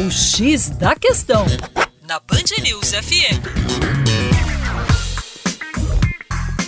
O X da Questão, na Band News FM.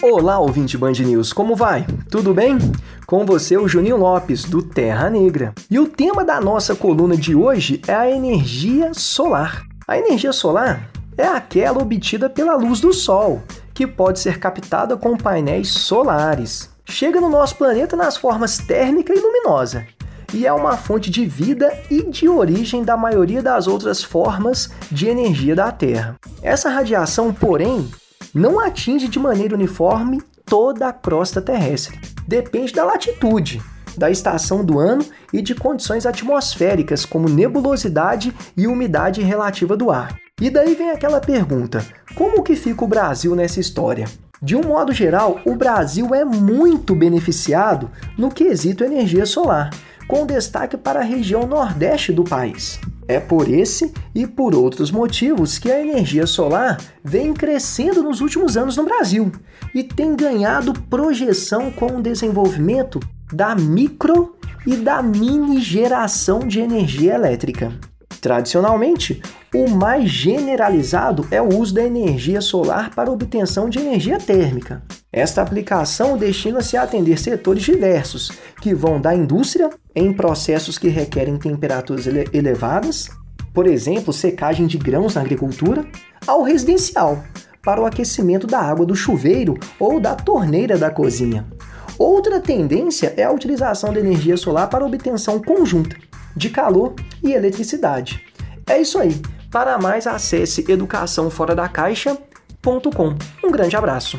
Olá, ouvinte Band News, como vai? Tudo bem? Com você, o Juninho Lopes, do Terra Negra. E o tema da nossa coluna de hoje é a energia solar. A energia solar é aquela obtida pela luz do Sol, que pode ser captada com painéis solares. Chega no nosso planeta nas formas térmica e luminosa, e é uma fonte de vida e de origem da maioria das outras formas de energia da Terra. Essa radiação, porém, não atinge de maneira uniforme toda a crosta terrestre. Depende da latitude, da estação do ano e de condições atmosféricas, como nebulosidade e umidade relativa do ar. E daí vem aquela pergunta: como que fica o Brasil nessa história? De um modo geral, o Brasil é muito beneficiado no quesito energia solar, com destaque para a região nordeste do país. É por esse e por outros motivos que a energia solar vem crescendo nos últimos anos no Brasil e tem ganhado projeção com o desenvolvimento da micro e da mini geração de energia elétrica. Tradicionalmente, o mais generalizado é o uso da energia solar para obtenção de energia térmica. Esta aplicação destina-se a atender setores diversos, que vão da indústria, em processos que requerem temperaturas ele elevadas, por exemplo, secagem de grãos na agricultura, ao residencial, para o aquecimento da água do chuveiro ou da torneira da cozinha. Outra tendência é a utilização da energia solar para obtenção conjunta, de calor e eletricidade. É isso aí. Para mais, acesse educaçãoforadacaixa.com. Um grande abraço.